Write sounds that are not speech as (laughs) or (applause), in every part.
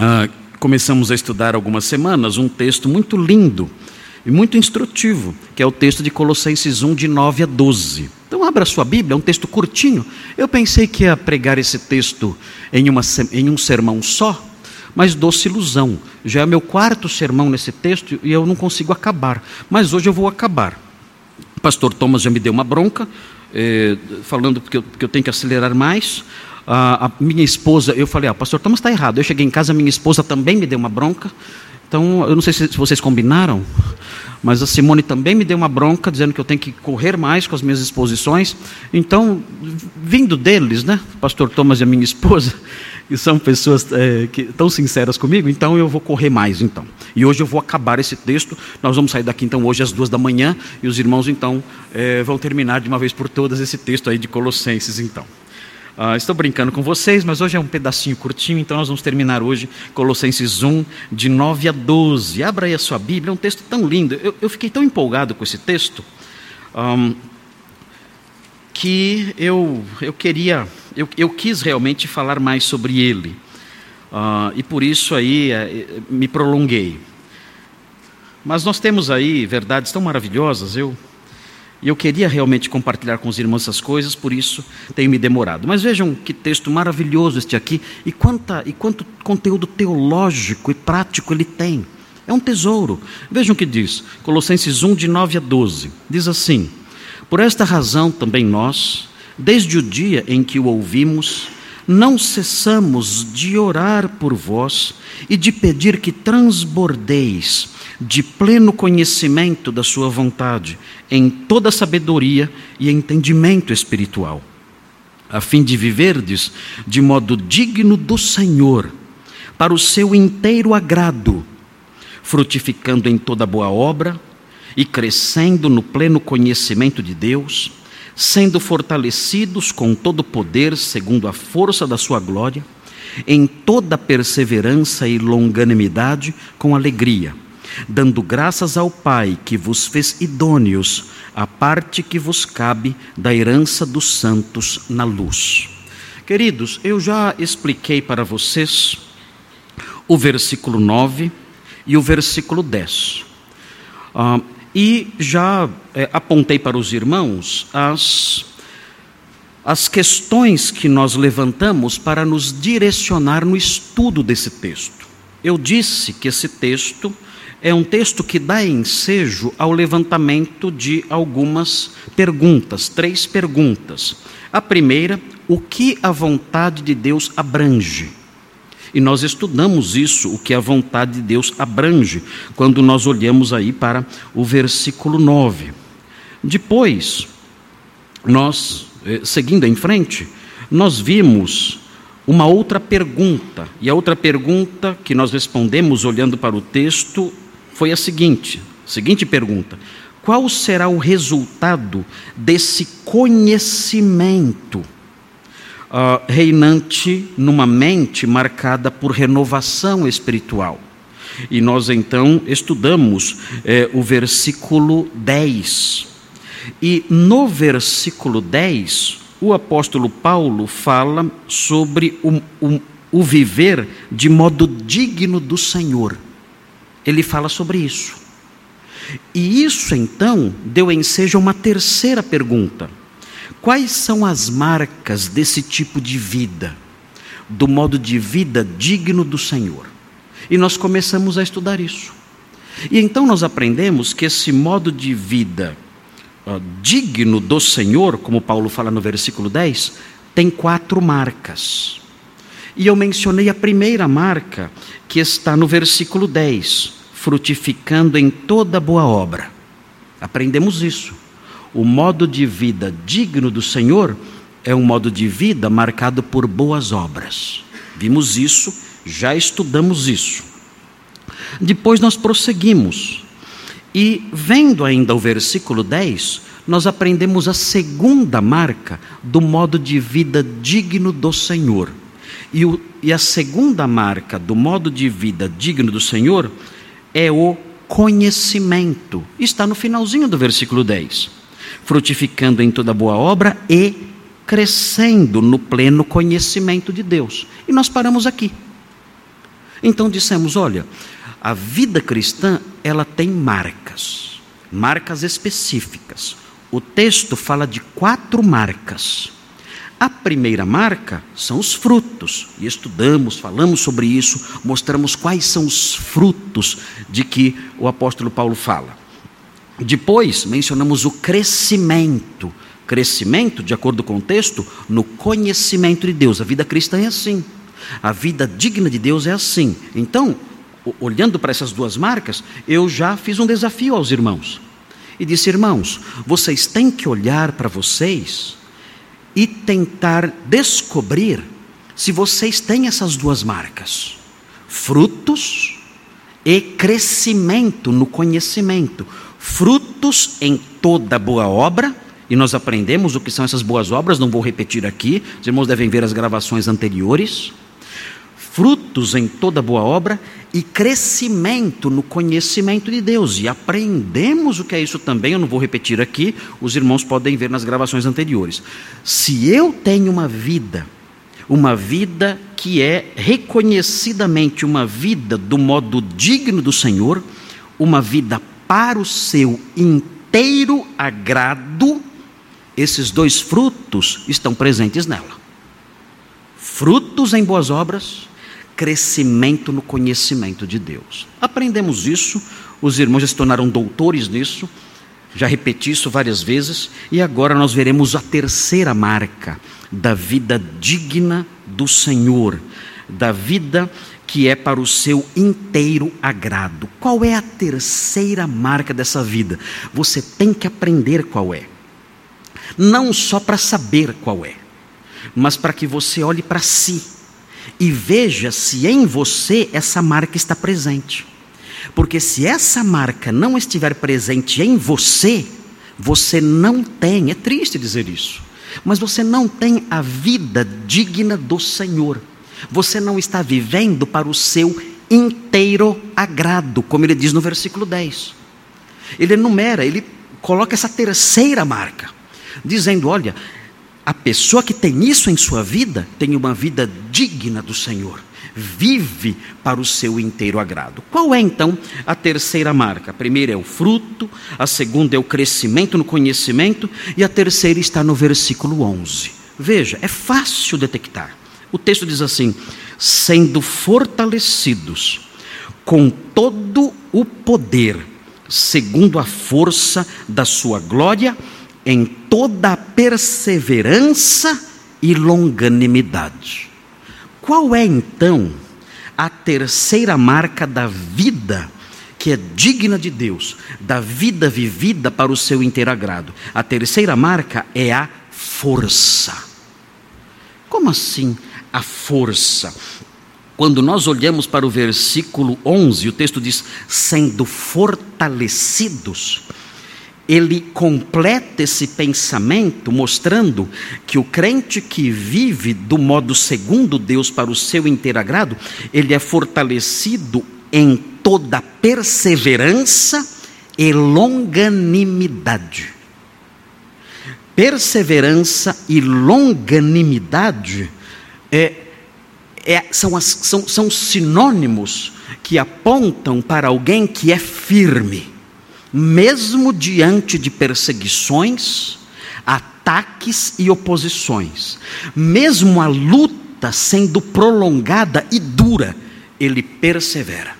ah, começamos a estudar algumas semanas um texto muito lindo e muito instrutivo, que é o texto de Colossenses 1, de 9 a 12. Então, abra sua Bíblia, é um texto curtinho. Eu pensei que ia pregar esse texto em, uma, em um sermão só, mas doce ilusão. Já é meu quarto sermão nesse texto e eu não consigo acabar. Mas hoje eu vou acabar. O pastor Thomas já me deu uma bronca, eh, falando que eu, que eu tenho que acelerar mais. A, minha esposa, eu falei, ah, pastor Thomas está errado. Eu cheguei em casa, minha esposa também me deu uma bronca. Então, eu não sei se vocês combinaram, mas a Simone também me deu uma bronca, dizendo que eu tenho que correr mais com as minhas exposições. Então, vindo deles, né, pastor Thomas e a minha esposa, (laughs) e são pessoas é, que tão sinceras comigo, então eu vou correr mais, então. E hoje eu vou acabar esse texto, nós vamos sair daqui, então, hoje às duas da manhã, e os irmãos, então, é, vão terminar de uma vez por todas esse texto aí de Colossenses, então. Uh, estou brincando com vocês, mas hoje é um pedacinho curtinho, então nós vamos terminar hoje Colossenses 1, de 9 a 12. Abra aí a sua Bíblia, é um texto tão lindo. Eu, eu fiquei tão empolgado com esse texto um, que eu, eu queria, eu, eu quis realmente falar mais sobre ele. Uh, e por isso aí uh, me prolonguei. Mas nós temos aí verdades tão maravilhosas, eu e eu queria realmente compartilhar com os irmãos essas coisas, por isso tenho me demorado. Mas vejam que texto maravilhoso este aqui e, quanta, e quanto conteúdo teológico e prático ele tem. É um tesouro. Vejam o que diz, Colossenses 1, de 9 a 12. Diz assim: Por esta razão também nós, desde o dia em que o ouvimos, não cessamos de orar por vós e de pedir que transbordeis de pleno conhecimento da Sua vontade, em toda sabedoria e entendimento espiritual, a fim de viverdes de modo digno do Senhor, para o seu inteiro agrado, frutificando em toda boa obra e crescendo no pleno conhecimento de Deus, sendo fortalecidos com todo poder, segundo a força da Sua glória, em toda perseverança e longanimidade, com alegria dando graças ao Pai que vos fez idôneos a parte que vos cabe da herança dos santos na luz. Queridos, eu já expliquei para vocês o versículo 9 e o versículo 10. Ah, e já é, apontei para os irmãos as, as questões que nós levantamos para nos direcionar no estudo desse texto. Eu disse que esse texto é um texto que dá ensejo ao levantamento de algumas perguntas, três perguntas. A primeira, o que a vontade de Deus abrange? E nós estudamos isso, o que a vontade de Deus abrange, quando nós olhamos aí para o versículo 9. Depois, nós, eh, seguindo em frente, nós vimos uma outra pergunta, e a outra pergunta que nós respondemos olhando para o texto foi a seguinte: seguinte pergunta: qual será o resultado desse conhecimento uh, reinante numa mente marcada por renovação espiritual? E nós então estudamos eh, o versículo 10. E no versículo 10, o apóstolo Paulo fala sobre o, o, o viver de modo digno do Senhor ele fala sobre isso. E isso então deu ensejo a uma terceira pergunta: quais são as marcas desse tipo de vida, do modo de vida digno do Senhor? E nós começamos a estudar isso. E então nós aprendemos que esse modo de vida uh, digno do Senhor, como Paulo fala no versículo 10, tem quatro marcas. E eu mencionei a primeira marca, que está no versículo 10 frutificando em toda boa obra. Aprendemos isso. O modo de vida digno do Senhor é um modo de vida marcado por boas obras. Vimos isso, já estudamos isso. Depois nós prosseguimos. E vendo ainda o versículo 10, nós aprendemos a segunda marca do modo de vida digno do Senhor. E, o, e a segunda marca do modo de vida digno do Senhor é o conhecimento. Está no finalzinho do versículo 10. Frutificando em toda boa obra e crescendo no pleno conhecimento de Deus. E nós paramos aqui. Então dissemos: olha, a vida cristã ela tem marcas, marcas específicas. O texto fala de quatro marcas. A primeira marca são os frutos, e estudamos, falamos sobre isso, mostramos quais são os frutos de que o apóstolo Paulo fala. Depois, mencionamos o crescimento. Crescimento, de acordo com o texto, no conhecimento de Deus. A vida cristã é assim. A vida digna de Deus é assim. Então, olhando para essas duas marcas, eu já fiz um desafio aos irmãos. E disse: irmãos, vocês têm que olhar para vocês e tentar descobrir se vocês têm essas duas marcas: frutos e crescimento no conhecimento. Frutos em toda boa obra, e nós aprendemos o que são essas boas obras, não vou repetir aqui, os irmãos devem ver as gravações anteriores frutos em toda boa obra e crescimento no conhecimento de Deus. E aprendemos o que é isso também, eu não vou repetir aqui, os irmãos podem ver nas gravações anteriores. Se eu tenho uma vida, uma vida que é reconhecidamente uma vida do modo digno do Senhor, uma vida para o seu inteiro agrado, esses dois frutos estão presentes nela. Frutos em boas obras crescimento no conhecimento de Deus. Aprendemos isso, os irmãos já se tornaram doutores nisso, já repeti isso várias vezes, e agora nós veremos a terceira marca da vida digna do Senhor, da vida que é para o seu inteiro agrado. Qual é a terceira marca dessa vida? Você tem que aprender qual é. Não só para saber qual é, mas para que você olhe para si e veja se em você essa marca está presente. Porque se essa marca não estiver presente em você, você não tem, é triste dizer isso, mas você não tem a vida digna do Senhor. Você não está vivendo para o seu inteiro agrado, como ele diz no versículo 10. Ele enumera, ele coloca essa terceira marca, dizendo: olha, a pessoa que tem isso em sua vida tem uma vida digna do Senhor, vive para o seu inteiro agrado. Qual é então a terceira marca? A primeira é o fruto, a segunda é o crescimento no conhecimento e a terceira está no versículo 11. Veja, é fácil detectar. O texto diz assim: sendo fortalecidos com todo o poder, segundo a força da sua glória em toda perseverança e longanimidade. Qual é então a terceira marca da vida que é digna de Deus, da vida vivida para o seu inteiro agrado? A terceira marca é a força. Como assim a força? Quando nós olhamos para o versículo 11, o texto diz: sendo fortalecidos ele completa esse pensamento mostrando que o crente que vive do modo segundo Deus para o seu inteiro agrado, ele é fortalecido em toda perseverança e longanimidade. Perseverança e longanimidade é, é, são, as, são, são sinônimos que apontam para alguém que é firme mesmo diante de perseguições, ataques e oposições, mesmo a luta sendo prolongada e dura, ele persevera.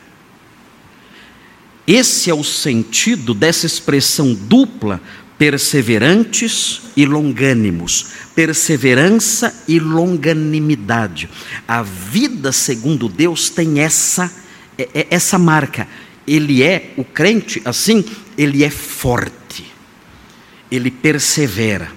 Esse é o sentido dessa expressão dupla, perseverantes e longânimos, perseverança e longanimidade. A vida segundo Deus tem essa é, é, essa marca ele é, o crente assim, ele é forte, ele persevera.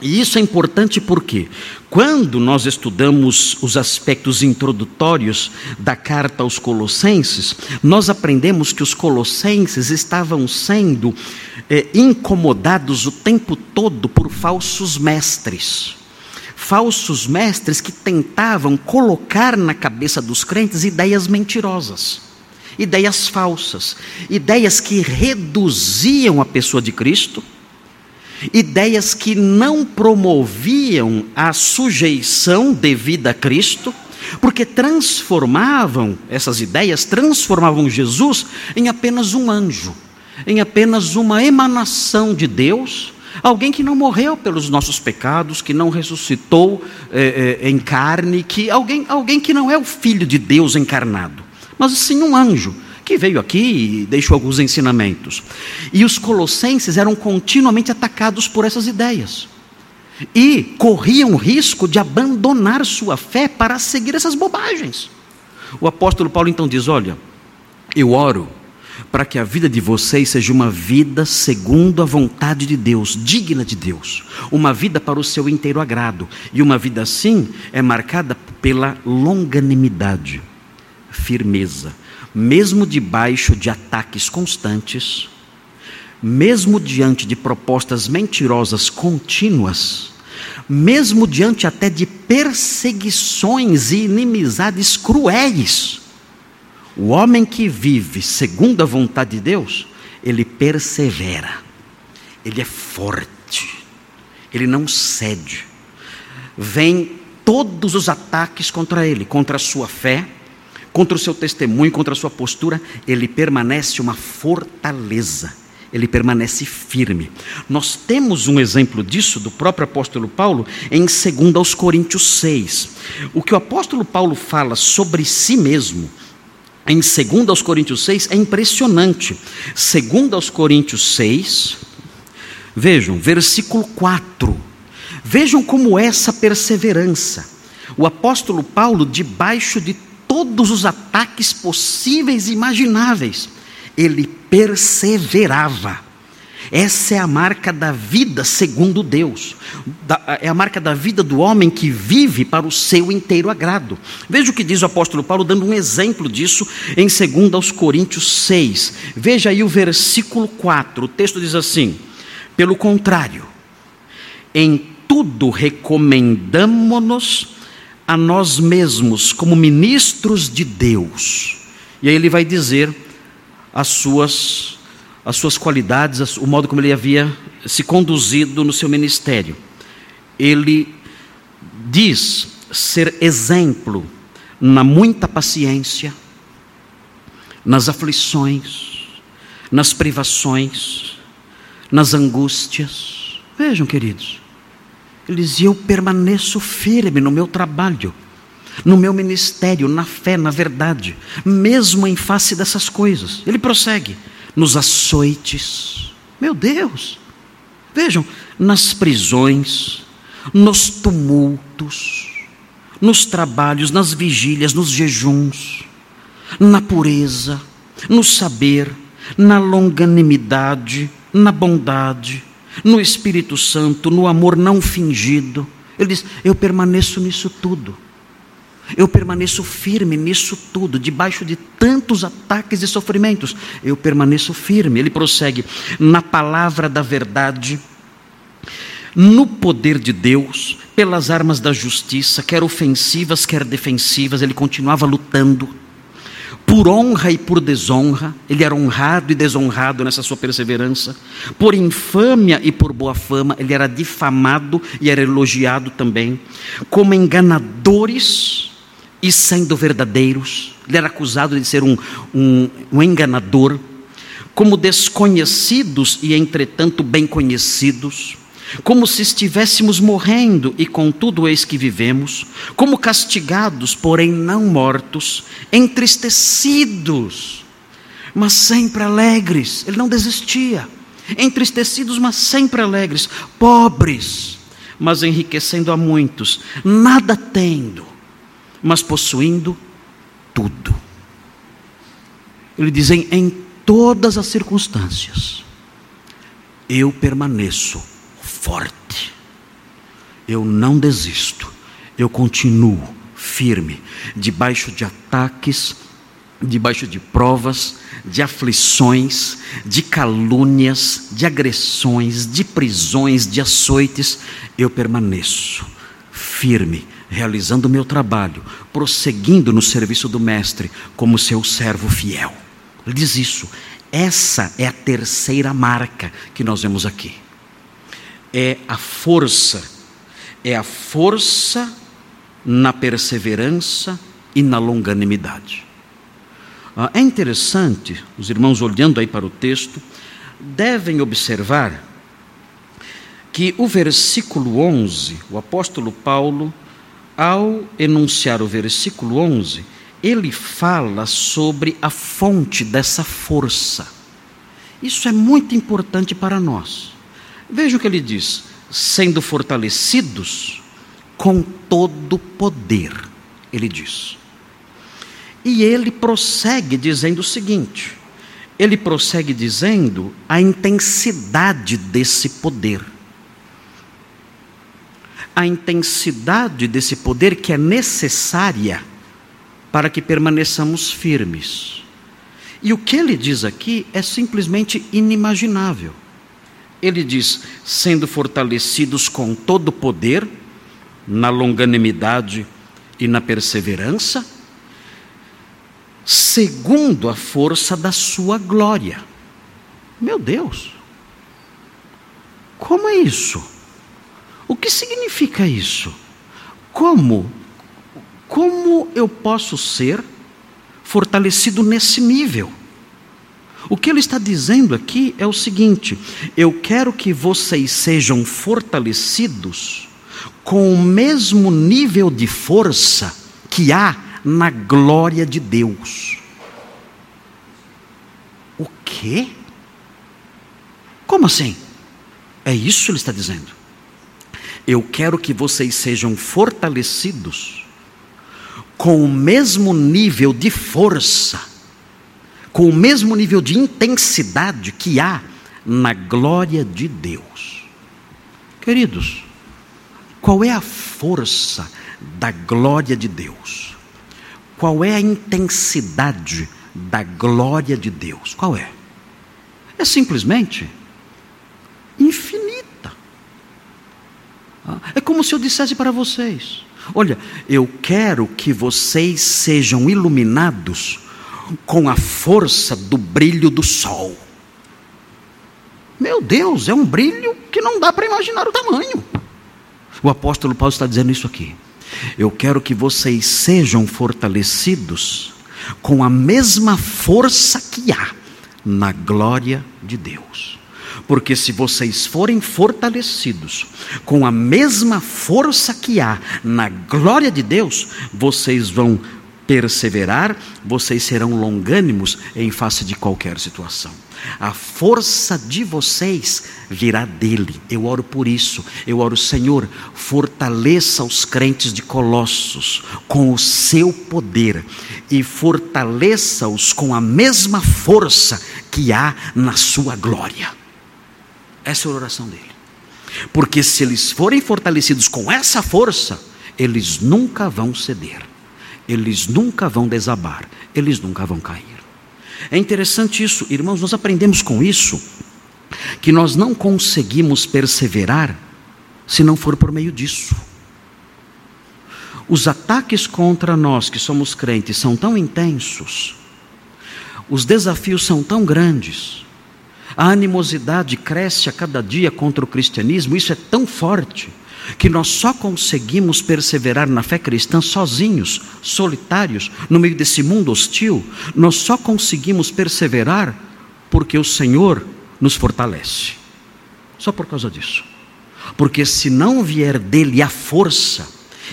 E isso é importante porque, quando nós estudamos os aspectos introdutórios da carta aos Colossenses, nós aprendemos que os Colossenses estavam sendo é, incomodados o tempo todo por falsos mestres. Falsos mestres que tentavam colocar na cabeça dos crentes ideias mentirosas ideias falsas, ideias que reduziam a pessoa de Cristo, ideias que não promoviam a sujeição devida a Cristo, porque transformavam, essas ideias transformavam Jesus em apenas um anjo, em apenas uma emanação de Deus, alguém que não morreu pelos nossos pecados, que não ressuscitou é, é, em carne, que alguém, alguém que não é o Filho de Deus encarnado, mas sim um anjo que veio aqui e deixou alguns ensinamentos. E os colossenses eram continuamente atacados por essas ideias e corriam o risco de abandonar sua fé para seguir essas bobagens. O apóstolo Paulo então diz: Olha, eu oro para que a vida de vocês seja uma vida segundo a vontade de Deus, digna de Deus, uma vida para o seu inteiro agrado, e uma vida assim é marcada pela longanimidade, firmeza, mesmo debaixo de ataques constantes, mesmo diante de propostas mentirosas contínuas, mesmo diante até de perseguições e inimizades cruéis, o homem que vive segundo a vontade de Deus, ele persevera, ele é forte, ele não cede. Vem todos os ataques contra ele, contra a sua fé, contra o seu testemunho, contra a sua postura, ele permanece uma fortaleza, ele permanece firme. Nós temos um exemplo disso do próprio apóstolo Paulo em 2 Coríntios 6. O que o apóstolo Paulo fala sobre si mesmo, em 2 Coríntios 6 é impressionante. 2 Coríntios 6, vejam, versículo 4. Vejam como essa perseverança. O apóstolo Paulo, debaixo de todos os ataques possíveis e imagináveis, ele perseverava. Essa é a marca da vida segundo Deus, é a marca da vida do homem que vive para o seu inteiro agrado. Veja o que diz o apóstolo Paulo, dando um exemplo disso em 2 Coríntios 6. Veja aí o versículo 4, o texto diz assim: Pelo contrário, em tudo recomendamo-nos a nós mesmos como ministros de Deus. E aí ele vai dizer as suas as suas qualidades, o modo como ele havia se conduzido no seu ministério. Ele diz ser exemplo na muita paciência, nas aflições, nas privações, nas angústias. Vejam, queridos, ele dizia: Eu permaneço firme no meu trabalho, no meu ministério, na fé, na verdade, mesmo em face dessas coisas. Ele prossegue: nos açoites, meu Deus, vejam, nas prisões, nos tumultos, nos trabalhos, nas vigílias, nos jejuns, na pureza, no saber, na longanimidade, na bondade no Espírito Santo, no amor não fingido. Ele diz: Eu permaneço nisso tudo. Eu permaneço firme nisso tudo, debaixo de tantos ataques e sofrimentos. Eu permaneço firme. Ele prossegue na palavra da verdade, no poder de Deus, pelas armas da justiça, quer ofensivas, quer defensivas. Ele continuava lutando por honra e por desonra, ele era honrado e desonrado nessa sua perseverança, por infâmia e por boa fama, ele era difamado e era elogiado também, como enganadores e sendo verdadeiros, ele era acusado de ser um, um, um enganador, como desconhecidos e entretanto bem conhecidos, como se estivéssemos morrendo e contudo eis que vivemos, como castigados, porém não mortos, entristecidos, mas sempre alegres. Ele não desistia. Entristecidos, mas sempre alegres, pobres, mas enriquecendo a muitos, nada tendo, mas possuindo tudo. Ele diz: em, em todas as circunstâncias, eu permaneço forte. Eu não desisto, eu continuo firme, debaixo de ataques, debaixo de provas, de aflições, de calúnias, de agressões, de prisões, de açoites, eu permaneço firme, realizando o meu trabalho, prosseguindo no serviço do Mestre como seu servo fiel. Ele diz isso. Essa é a terceira marca que nós vemos aqui é a força, é a força na perseverança e na longanimidade. Ah, é interessante, os irmãos olhando aí para o texto, devem observar que o versículo 11, o apóstolo Paulo, ao enunciar o versículo 11, ele fala sobre a fonte dessa força. Isso é muito importante para nós. Veja o que ele diz: sendo fortalecidos com todo poder, ele diz. E ele prossegue dizendo o seguinte: ele prossegue dizendo a intensidade desse poder. A intensidade desse poder que é necessária para que permaneçamos firmes. E o que ele diz aqui é simplesmente inimaginável. Ele diz: sendo fortalecidos com todo o poder, na longanimidade e na perseverança, segundo a força da sua glória. Meu Deus, como é isso? O que significa isso? Como? Como eu posso ser fortalecido nesse nível? O que ele está dizendo aqui é o seguinte: eu quero que vocês sejam fortalecidos com o mesmo nível de força que há na glória de Deus. O quê? Como assim? É isso que ele está dizendo. Eu quero que vocês sejam fortalecidos com o mesmo nível de força, com o mesmo nível de intensidade que há na glória de Deus. Queridos, qual é a força da glória de Deus? Qual é a intensidade da glória de Deus? Qual é? É simplesmente infinita. Ah, é como se eu dissesse para vocês: olha, eu quero que vocês sejam iluminados com a força do brilho do sol. Meu Deus, é um brilho que não dá para imaginar o tamanho. O apóstolo Paulo está dizendo isso aqui. Eu quero que vocês sejam fortalecidos com a mesma força que há na glória de Deus. Porque se vocês forem fortalecidos com a mesma força que há na glória de Deus, vocês vão perseverar, vocês serão longânimos em face de qualquer situação. A força de vocês virá dele. Eu oro por isso. Eu oro, Senhor, fortaleça os crentes de Colossos com o seu poder e fortaleça-os com a mesma força que há na sua glória. Essa é a oração dele. Porque se eles forem fortalecidos com essa força, eles nunca vão ceder, eles nunca vão desabar, eles nunca vão cair. É interessante isso, irmãos, nós aprendemos com isso que nós não conseguimos perseverar se não for por meio disso. Os ataques contra nós que somos crentes são tão intensos, os desafios são tão grandes, a animosidade cresce a cada dia contra o cristianismo, isso é tão forte que nós só conseguimos perseverar na fé cristã sozinhos, solitários, no meio desse mundo hostil, nós só conseguimos perseverar porque o Senhor nos fortalece. Só por causa disso. Porque se não vier dele a força,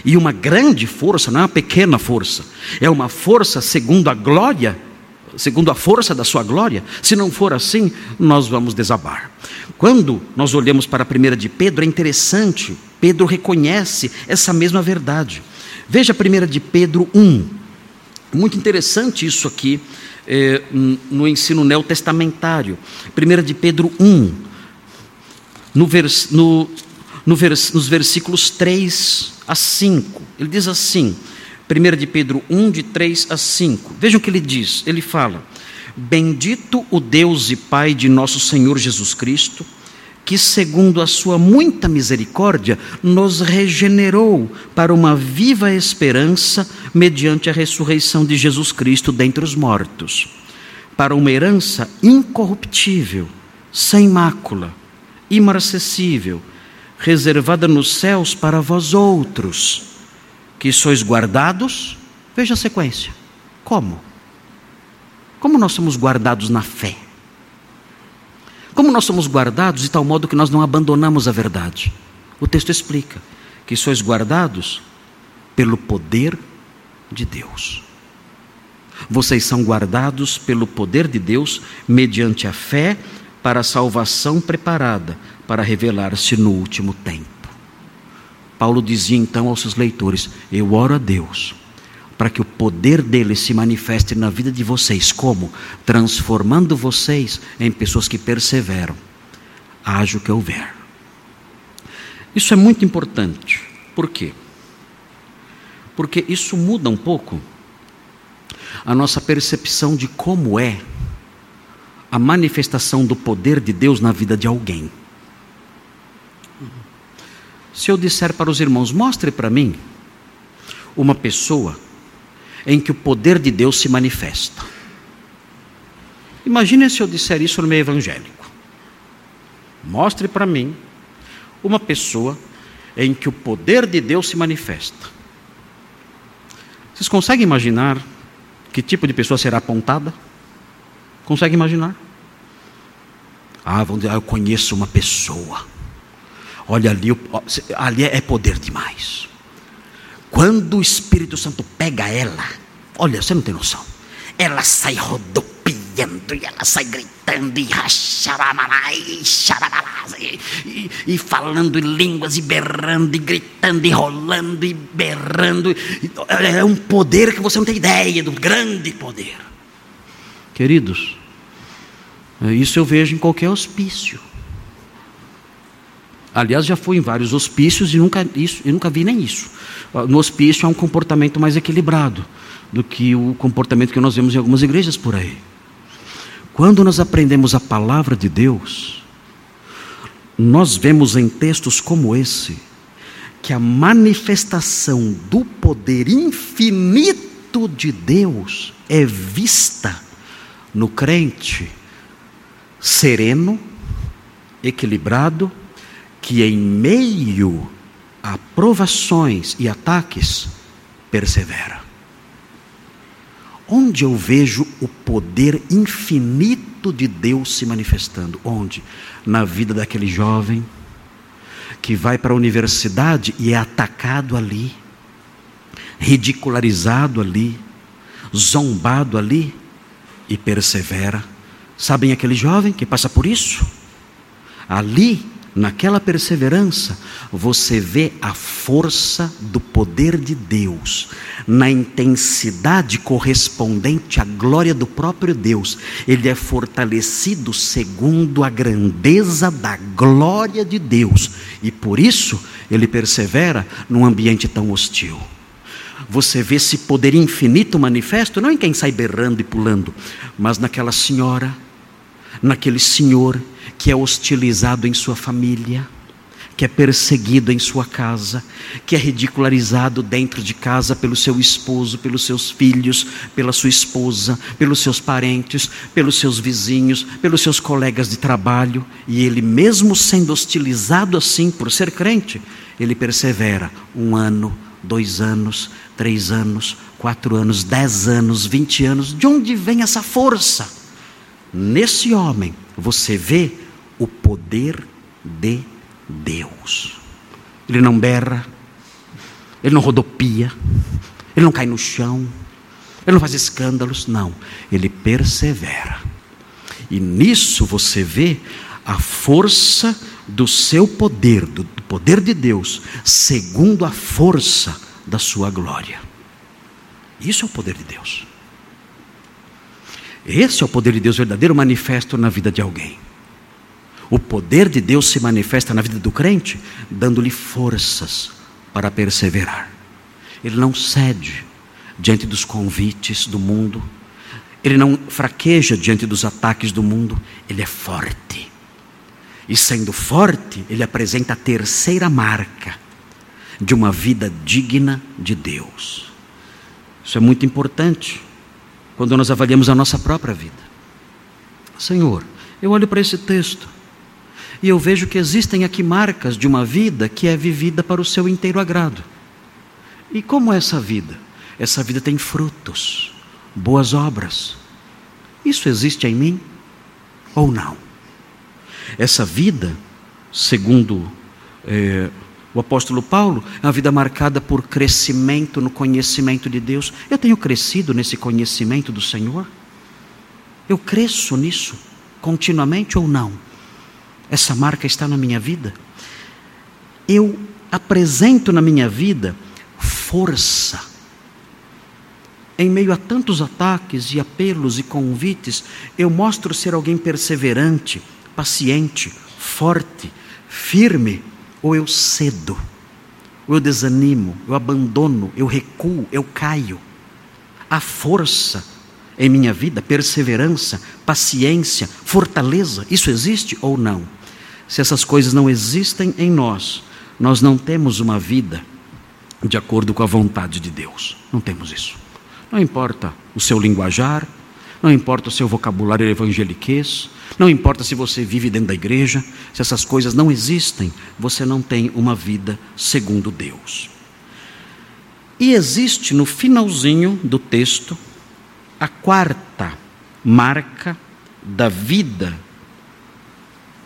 e uma grande força, não é uma pequena força, é uma força segundo a glória segundo a força da sua glória. Se não for assim, nós vamos desabar. Quando nós olhamos para a primeira de Pedro, é interessante, Pedro reconhece essa mesma verdade. Veja a primeira de Pedro 1. Muito interessante isso aqui é, no ensino neotestamentário. Primeira de Pedro 1, no vers, no, no vers, nos versículos 3 a 5. Ele diz assim: 1 de Pedro 1, de 3 a 5. Vejam o que ele diz. Ele fala: Bendito o Deus e Pai de nosso Senhor Jesus Cristo, que, segundo a sua muita misericórdia, nos regenerou para uma viva esperança mediante a ressurreição de Jesus Cristo dentre os mortos, para uma herança incorruptível, sem mácula, imarcessível, reservada nos céus para vós outros que sois guardados, veja a sequência. Como? Como nós somos guardados na fé? Como nós somos guardados de tal modo que nós não abandonamos a verdade? O texto explica que sois guardados pelo poder de Deus. Vocês são guardados pelo poder de Deus mediante a fé para a salvação preparada para revelar-se no último tempo. Paulo dizia então aos seus leitores: Eu oro a Deus para que o poder dele se manifeste na vida de vocês, como? Transformando vocês em pessoas que perseveram, haja o que houver. Isso é muito importante. Por quê? Porque isso muda um pouco a nossa percepção de como é a manifestação do poder de Deus na vida de alguém. Se eu disser para os irmãos, mostre para mim uma pessoa em que o poder de Deus se manifesta. Imagine se eu disser isso no meio evangélico. Mostre para mim uma pessoa em que o poder de Deus se manifesta. Vocês conseguem imaginar que tipo de pessoa será apontada? Consegue imaginar? Ah, vamos dizer, ah, eu conheço uma pessoa. Olha ali, ali é poder demais. Quando o Espírito Santo pega ela, olha, você não tem noção. Ela sai rodopiando e ela sai gritando e e, e, e falando em línguas e berrando e gritando e rolando e berrando. É um poder que você não tem ideia do grande poder. Queridos, isso eu vejo em qualquer hospício. Aliás, já fui em vários hospícios e nunca, isso, e nunca vi nem isso. No hospício há um comportamento mais equilibrado do que o comportamento que nós vemos em algumas igrejas por aí. Quando nós aprendemos a palavra de Deus, nós vemos em textos como esse que a manifestação do poder infinito de Deus é vista no crente sereno, equilibrado, que em meio a provações e ataques persevera. Onde eu vejo o poder infinito de Deus se manifestando? Onde? Na vida daquele jovem que vai para a universidade e é atacado ali, ridicularizado ali, zombado ali e persevera Sabem aquele jovem que passa por isso? Ali, naquela perseverança, você vê a força do poder de Deus, na intensidade correspondente à glória do próprio Deus. Ele é fortalecido segundo a grandeza da glória de Deus, e por isso ele persevera num ambiente tão hostil você vê esse poder infinito manifesto, não em quem sai berrando e pulando, mas naquela senhora naquele senhor que é hostilizado em sua família, que é perseguido em sua casa, que é ridicularizado dentro de casa pelo seu esposo, pelos seus filhos, pela sua esposa, pelos seus parentes, pelos seus vizinhos, pelos seus colegas de trabalho, e ele, mesmo sendo hostilizado assim por ser crente, ele persevera um ano, dois anos, três anos, quatro anos, dez anos, vinte anos. De onde vem essa força? Nesse homem você vê o poder de Deus. Ele não berra, ele não rodopia, ele não cai no chão, ele não faz escândalos, não, ele persevera. E nisso você vê a força do seu poder, do poder de Deus, segundo a força da sua glória. Isso é o poder de Deus. Esse é o poder de Deus verdadeiro manifesto na vida de alguém. O poder de Deus se manifesta na vida do crente, dando-lhe forças para perseverar. Ele não cede diante dos convites do mundo, ele não fraqueja diante dos ataques do mundo, ele é forte. E sendo forte, ele apresenta a terceira marca de uma vida digna de Deus. Isso é muito importante quando nós avaliamos a nossa própria vida. Senhor, eu olho para esse texto e eu vejo que existem aqui marcas de uma vida que é vivida para o seu inteiro agrado. E como é essa vida? Essa vida tem frutos, boas obras. Isso existe em mim ou não? Essa vida, segundo é, o apóstolo Paulo, é uma vida marcada por crescimento no conhecimento de Deus. Eu tenho crescido nesse conhecimento do Senhor? Eu cresço nisso continuamente ou não? Essa marca está na minha vida? Eu apresento na minha vida força. Em meio a tantos ataques e apelos e convites, eu mostro ser alguém perseverante, paciente, forte, firme, ou eu cedo, ou eu desanimo, eu abandono, eu recuo, eu caio. Há força em minha vida, perseverança, paciência, fortaleza, isso existe ou não? Se essas coisas não existem em nós, nós não temos uma vida de acordo com a vontade de Deus. Não temos isso. Não importa o seu linguajar, não importa o seu vocabulário evangeliquez, não importa se você vive dentro da igreja, se essas coisas não existem, você não tem uma vida segundo Deus. E existe no finalzinho do texto a quarta marca da vida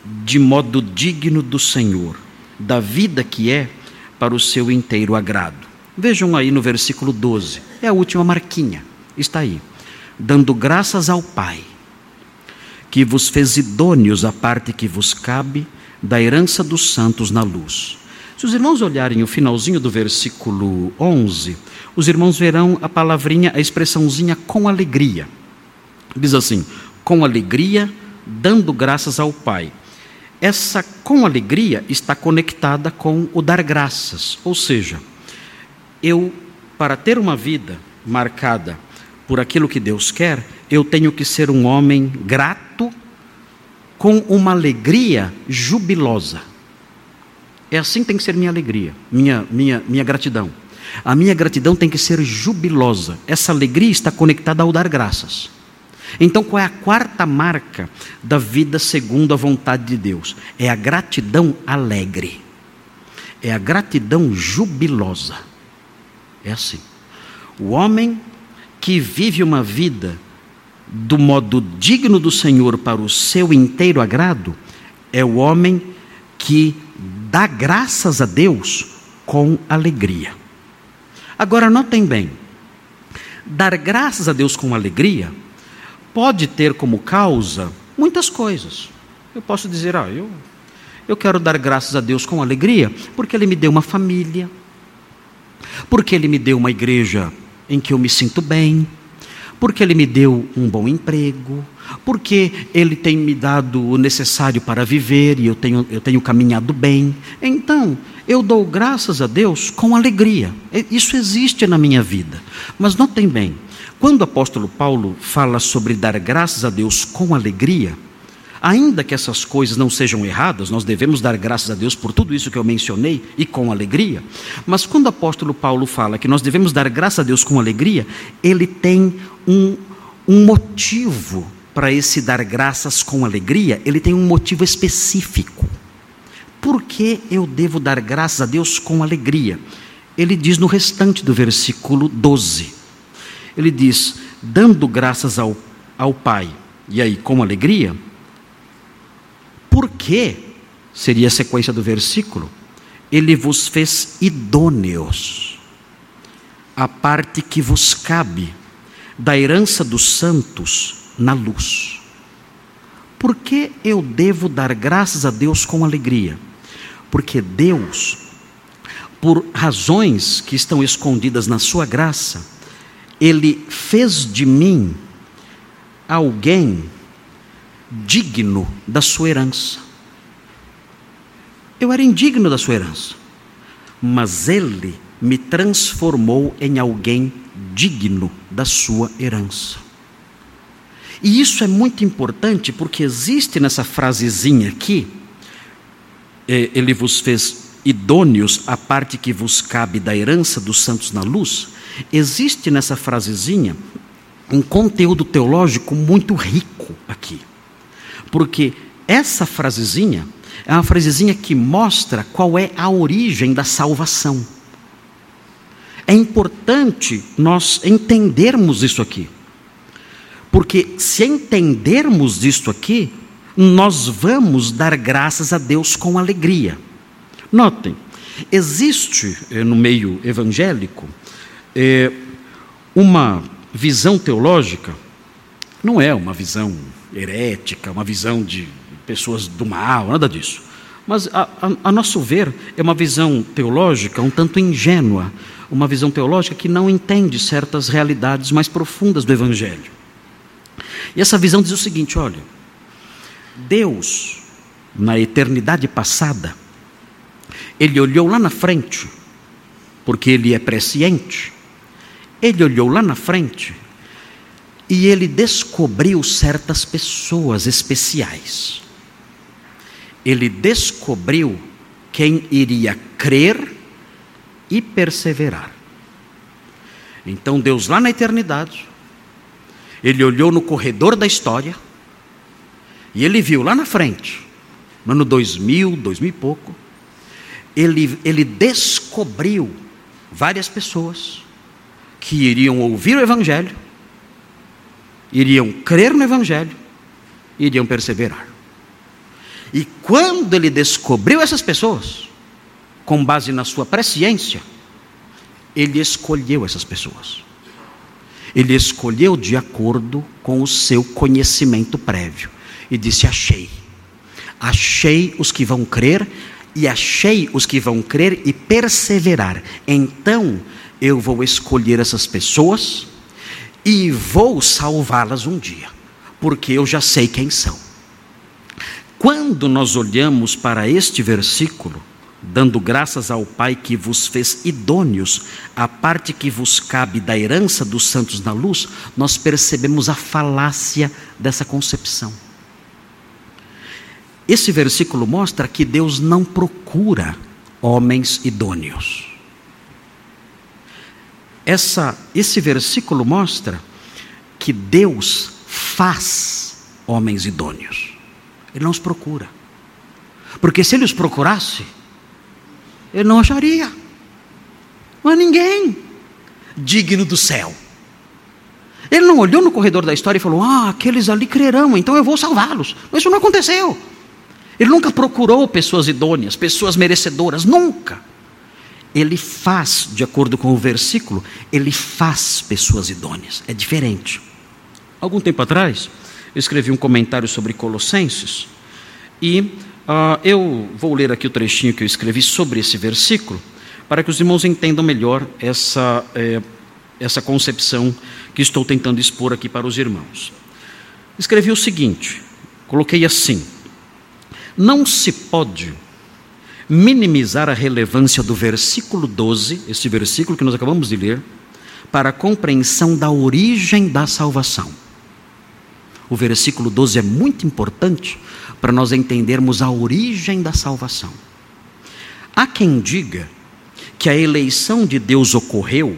de modo digno do Senhor, da vida que é para o seu inteiro agrado. Vejam aí no versículo 12, é a última marquinha, está aí. Dando graças ao Pai, que vos fez idôneos a parte que vos cabe da herança dos santos na luz. Se os irmãos olharem o finalzinho do versículo 11, os irmãos verão a palavrinha, a expressãozinha com alegria. Diz assim: com alegria, dando graças ao Pai. Essa com alegria está conectada com o dar graças, ou seja, eu, para ter uma vida marcada por aquilo que Deus quer, eu tenho que ser um homem grato, com uma alegria jubilosa. É assim que tem que ser minha alegria, minha, minha, minha gratidão. A minha gratidão tem que ser jubilosa. Essa alegria está conectada ao dar graças. Então, qual é a quarta marca da vida segundo a vontade de Deus? É a gratidão alegre, é a gratidão jubilosa. É assim. O homem que vive uma vida do modo digno do Senhor para o seu inteiro agrado é o homem que dá graças a Deus com alegria. Agora, notem bem: dar graças a Deus com alegria pode ter como causa muitas coisas. Eu posso dizer, ah, eu, eu quero dar graças a Deus com alegria, porque Ele me deu uma família, porque Ele me deu uma igreja em que eu me sinto bem, porque Ele me deu um bom emprego, porque Ele tem me dado o necessário para viver e eu tenho, eu tenho caminhado bem. Então, eu dou graças a Deus com alegria. Isso existe na minha vida. Mas notem bem, quando o apóstolo Paulo fala sobre dar graças a Deus com alegria, ainda que essas coisas não sejam erradas, nós devemos dar graças a Deus por tudo isso que eu mencionei e com alegria, mas quando o apóstolo Paulo fala que nós devemos dar graças a Deus com alegria, ele tem um, um motivo para esse dar graças com alegria, ele tem um motivo específico. Por que eu devo dar graças a Deus com alegria? Ele diz no restante do versículo 12 ele diz: dando graças ao, ao Pai, e aí com alegria, porque, seria a sequência do versículo, ele vos fez idôneos, a parte que vos cabe da herança dos santos na luz. Por que eu devo dar graças a Deus com alegria? Porque Deus, por razões que estão escondidas na Sua graça, ele fez de mim alguém digno da sua herança. Eu era indigno da sua herança, mas Ele me transformou em alguém digno da sua herança. E isso é muito importante porque existe nessa frasezinha aqui, é, Ele vos fez idôneos a parte que vos cabe da herança dos santos na luz. Existe nessa frasezinha um conteúdo teológico muito rico aqui. Porque essa frasezinha é uma frasezinha que mostra qual é a origem da salvação. é importante nós entendermos isso aqui. Porque se entendermos isto aqui, nós vamos dar graças a Deus com alegria. Notem, existe eh, no meio evangélico eh, uma visão teológica, não é uma visão herética, uma visão de pessoas do mal, nada disso. Mas, a, a, a nosso ver, é uma visão teológica um tanto ingênua, uma visão teológica que não entende certas realidades mais profundas do Evangelho. E essa visão diz o seguinte: olha, Deus, na eternidade passada, Ele olhou lá na frente, porque Ele é presciente, Ele olhou lá na frente e Ele descobriu certas pessoas especiais ele descobriu quem iria crer e perseverar. Então Deus, lá na eternidade, ele olhou no corredor da história e ele viu lá na frente, no ano 2000, 2000 e pouco, ele, ele descobriu várias pessoas que iriam ouvir o Evangelho, iriam crer no Evangelho, iriam perseverar. E quando ele descobriu essas pessoas, com base na sua presciência, ele escolheu essas pessoas. Ele escolheu de acordo com o seu conhecimento prévio e disse: Achei. Achei os que vão crer e achei os que vão crer e perseverar. Então eu vou escolher essas pessoas e vou salvá-las um dia, porque eu já sei quem são. Quando nós olhamos para este versículo, dando graças ao Pai que vos fez idôneos, a parte que vos cabe da herança dos santos na luz, nós percebemos a falácia dessa concepção. Esse versículo mostra que Deus não procura homens idôneos. Essa, esse versículo mostra que Deus faz homens idôneos. Ele não os procura. Porque se ele os procurasse, ele não acharia. Não há ninguém digno do céu. Ele não olhou no corredor da história e falou: Ah, aqueles ali crerão, então eu vou salvá-los. Mas isso não aconteceu. Ele nunca procurou pessoas idôneas, pessoas merecedoras, nunca. Ele faz, de acordo com o versículo, ele faz pessoas idôneas. É diferente. Algum tempo atrás, eu escrevi um comentário sobre Colossenses e uh, eu vou ler aqui o trechinho que eu escrevi sobre esse versículo para que os irmãos entendam melhor essa, eh, essa concepção que estou tentando expor aqui para os irmãos. Escrevi o seguinte, coloquei assim: não se pode minimizar a relevância do versículo 12, esse versículo que nós acabamos de ler, para a compreensão da origem da salvação o versículo 12 é muito importante para nós entendermos a origem da salvação. Há quem diga que a eleição de Deus ocorreu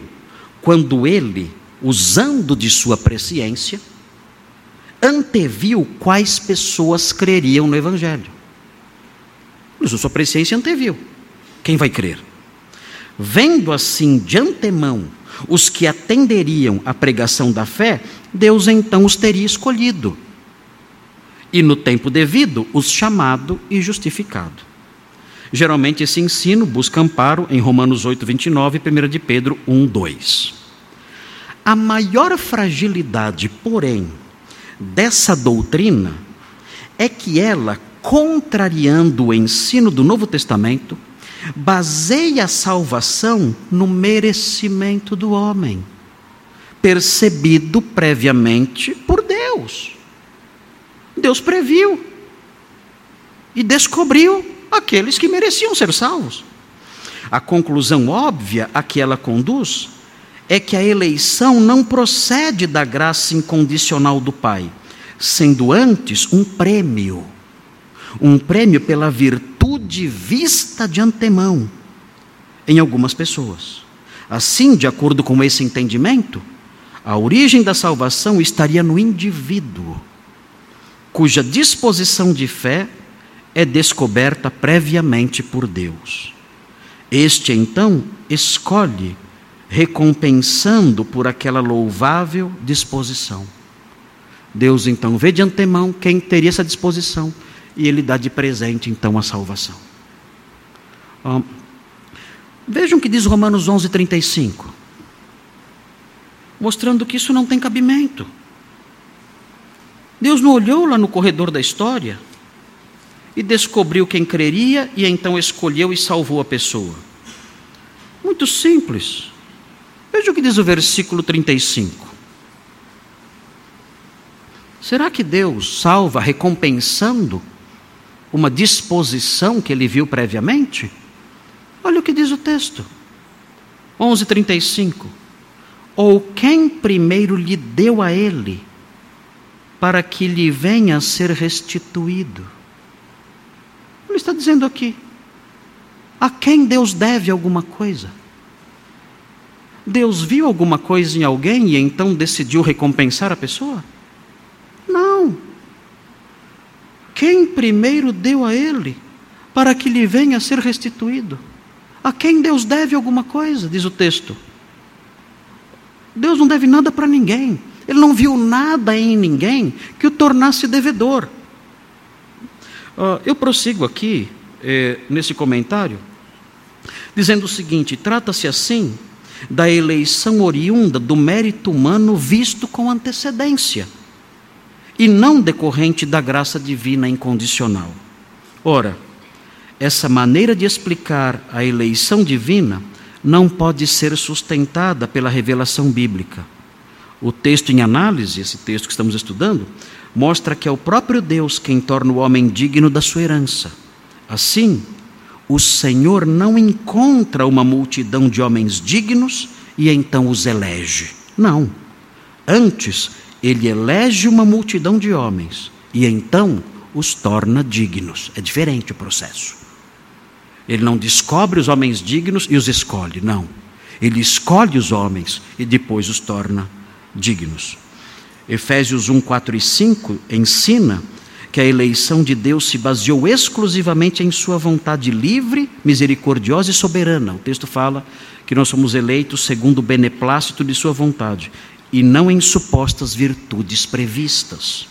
quando ele, usando de sua presciência, anteviu quais pessoas creriam no Evangelho. Usou sua presciência anteviu. Quem vai crer? Vendo assim de antemão os que atenderiam à pregação da fé, Deus então os teria escolhido. E no tempo devido, os chamado e justificado. Geralmente esse ensino busca amparo em Romanos 8, 29 e 1 de Pedro 1, 2. A maior fragilidade, porém, dessa doutrina é que ela, contrariando o ensino do Novo Testamento, baseia a salvação no merecimento do homem, percebido previamente por Deus. Deus previu e descobriu aqueles que mereciam ser salvos. A conclusão óbvia a que ela conduz é que a eleição não procede da graça incondicional do Pai, sendo antes um prêmio um prêmio pela virtude vista de antemão em algumas pessoas. Assim, de acordo com esse entendimento, a origem da salvação estaria no indivíduo, cuja disposição de fé é descoberta previamente por Deus. Este então escolhe recompensando por aquela louvável disposição. Deus então vê de antemão quem teria essa disposição e ele dá de presente então a salvação. vejam o que diz Romanos 11:35, mostrando que isso não tem cabimento. Deus não olhou lá no corredor da história e descobriu quem creria e então escolheu e salvou a pessoa. Muito simples. Veja o que diz o versículo 35. Será que Deus salva recompensando uma disposição que ele viu previamente? Olha o que diz o texto. 11:35. Ou quem primeiro lhe deu a ele para que lhe venha a ser restituído? Ele está dizendo aqui: a quem Deus deve alguma coisa? Deus viu alguma coisa em alguém e então decidiu recompensar a pessoa? Não. Quem primeiro deu a ele para que lhe venha a ser restituído? A quem Deus deve alguma coisa, diz o texto. Deus não deve nada para ninguém. Ele não viu nada em ninguém que o tornasse devedor. Uh, eu prossigo aqui, eh, nesse comentário, dizendo o seguinte: trata-se assim da eleição oriunda do mérito humano visto com antecedência e não decorrente da graça divina incondicional. Ora, essa maneira de explicar a eleição divina não pode ser sustentada pela revelação bíblica. O texto em análise, esse texto que estamos estudando, mostra que é o próprio Deus quem torna o homem digno da sua herança. Assim, o Senhor não encontra uma multidão de homens dignos e então os elege. Não. Antes, ele elege uma multidão de homens e então os torna dignos. É diferente o processo. Ele não descobre os homens dignos e os escolhe, não. Ele escolhe os homens e depois os torna dignos. Efésios 1, 4 e 5 ensina que a eleição de Deus se baseou exclusivamente em Sua vontade livre, misericordiosa e soberana. O texto fala que nós somos eleitos segundo o beneplácito de Sua vontade e não em supostas virtudes previstas.